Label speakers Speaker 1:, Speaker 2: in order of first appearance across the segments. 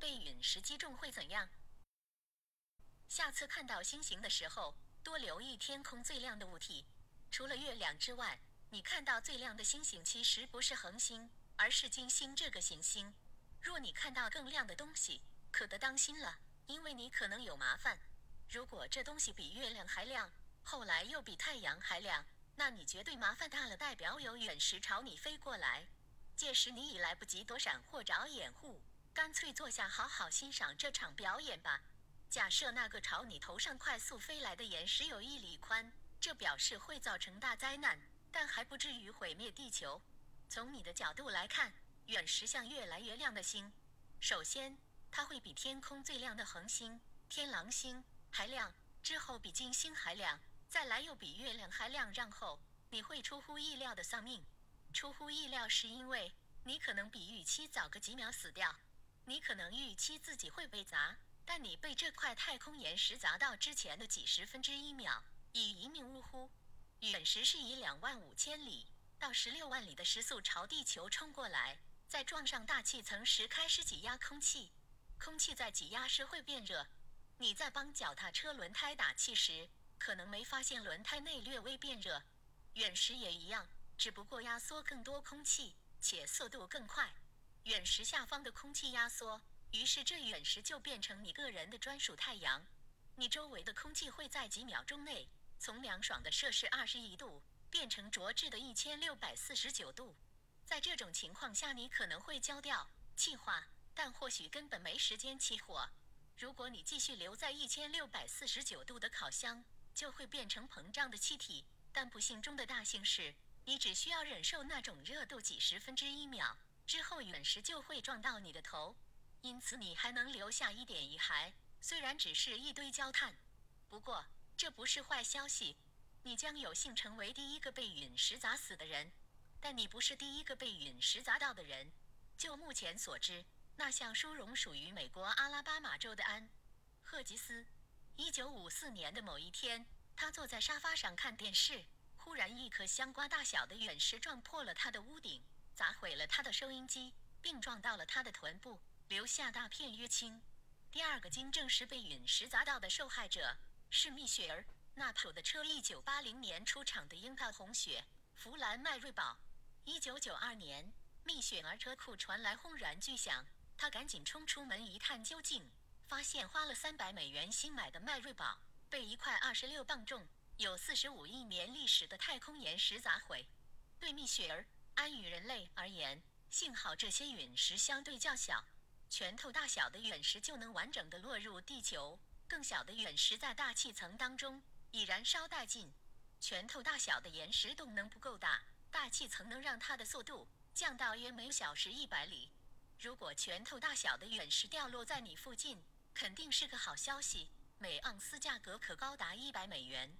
Speaker 1: 被陨石击中会怎样？下次看到星星的时候，多留意天空最亮的物体。除了月亮之外，你看到最亮的星星其实不是恒星，而是金星这个行星。若你看到更亮的东西，可得当心了，因为你可能有麻烦。如果这东西比月亮还亮，后来又比太阳还亮，那你绝对麻烦大了，代表有陨石朝你飞过来。届时你已来不及躲闪或找掩护，干脆坐下好好欣赏这场表演吧。假设那个朝你头上快速飞来的岩石有一里宽，这表示会造成大灾难，但还不至于毁灭地球。从你的角度来看，陨石像越来越亮的星。首先，它会比天空最亮的恒星天狼星还亮，之后比金星还亮，再来又比月亮还亮，然后你会出乎意料的丧命。出乎意料是因为你可能比预期早个几秒死掉，你可能预期自己会被砸。但你被这块太空岩石砸到之前的几十分之一秒，已一命呜呼。陨石是以两万五千里到十六万里的时速朝地球冲过来，在撞上大气层时开始挤压空气，空气在挤压时会变热。你在帮脚踏车轮胎打气时，可能没发现轮胎内略微变热。陨石也一样，只不过压缩更多空气，且速度更快。陨石下方的空气压缩。于是，这陨石就变成你个人的专属太阳。你周围的空气会在几秒钟内从凉爽的摄氏二十一度变成灼炙的一千六百四十九度。在这种情况下，你可能会焦掉、气化，但或许根本没时间起火。如果你继续留在一千六百四十九度的烤箱，就会变成膨胀的气体。但不幸中的大幸是，你只需要忍受那种热度几十分之一秒，之后陨石就会撞到你的头。因此，你还能留下一点遗骸，虽然只是一堆焦炭。不过，这不是坏消息，你将有幸成为第一个被陨石砸死的人。但你不是第一个被陨石砸到的人。就目前所知，那项殊荣属于美国阿拉巴马州的安·赫吉斯。1954年的某一天，他坐在沙发上看电视，忽然一颗香瓜大小的陨石撞破了他的屋顶，砸毁了他的收音机，并撞到了他的臀部。留下大片淤青。第二个经证实被陨石砸到的受害者是蜜雪儿·纳普的车。一九八零年出厂的樱桃红雪弗兰迈锐宝。一九九二年，蜜雪儿车库传来轰然巨响，他赶紧冲出门一探究竟，发现花了三百美元新买的迈锐宝被一块二十六磅重、有四十五亿年历史的太空岩石砸毁。对蜜雪儿、安与人类而言，幸好这些陨石相对较小。拳头大小的陨石就能完整的落入地球，更小的陨石在大气层当中已燃烧殆尽。拳头大小的岩石动能不够大，大气层能让它的速度降到约每小时一百里。如果拳头大小的陨石掉落在你附近，肯定是个好消息，每盎司价格可高达一百美元。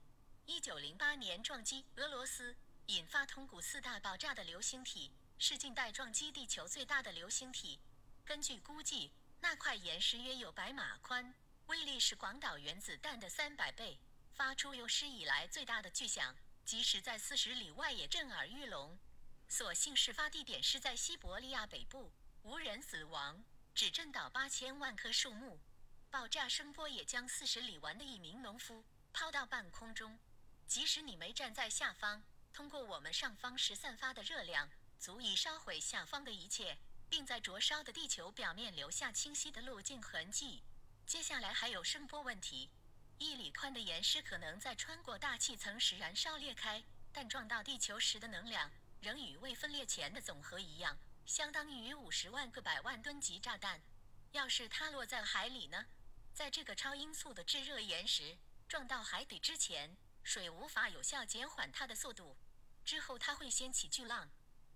Speaker 1: 一九零八年撞击俄罗斯，引发通古斯大爆炸的流星体，是近代撞击地球最大的流星体。根据估计，那块岩石约有百码宽，威力是广岛原子弹的三百倍，发出有史以来最大的巨响，即使在四十里外也震耳欲聋。所幸事发地点是在西伯利亚北部，无人死亡，只震倒八千万棵树木。爆炸声波也将四十里外的一名农夫抛到半空中。即使你没站在下方，通过我们上方时散发的热量，足以烧毁下方的一切。并在灼烧的地球表面留下清晰的路径痕迹。接下来还有声波问题。一里宽的岩石可能在穿过大气层时燃烧裂开，但撞到地球时的能量仍与未分裂前的总和一样，相当于五十万个百万吨级炸弹。要是它落在海里呢？在这个超音速的炙热岩石撞到海底之前，水无法有效减缓它的速度，之后它会掀起巨浪。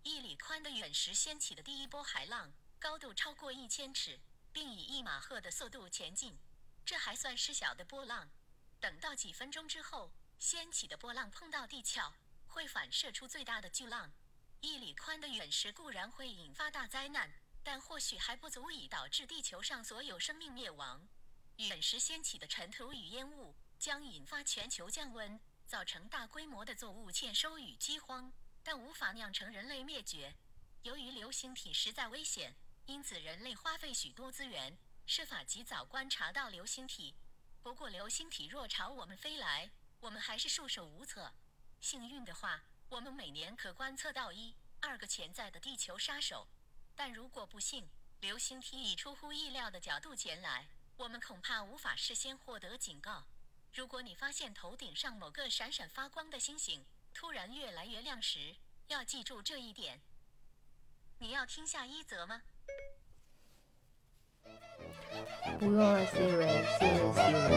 Speaker 1: 一里宽的陨石掀起的第一波海浪，高度超过一千尺，并以一马赫的速度前进。这还算是小的波浪。等到几分钟之后，掀起的波浪碰到地壳，会反射出最大的巨浪。一里宽的陨石固然会引发大灾难，但或许还不足以导致地球上所有生命灭亡。陨石掀起的尘土与烟雾将引发全球降温，造成大规模的作物欠收与饥荒，但无法酿成人类灭绝。由于流星体实在危险，因此人类花费许多资源，设法及早观察到流星体。不过，流星体若朝我们飞来，我们还是束手无策。幸运的话，我们每年可观测到一、二个潜在的地球杀手。但如果不幸，流星体以出乎意料的角度前来，我们恐怕无法事先获得警告。如果你发现头顶上某个闪闪发光的星星突然越来越亮时，要记住这一点。你要听下一则吗？
Speaker 2: 不用了，Siri，谢谢 Siri。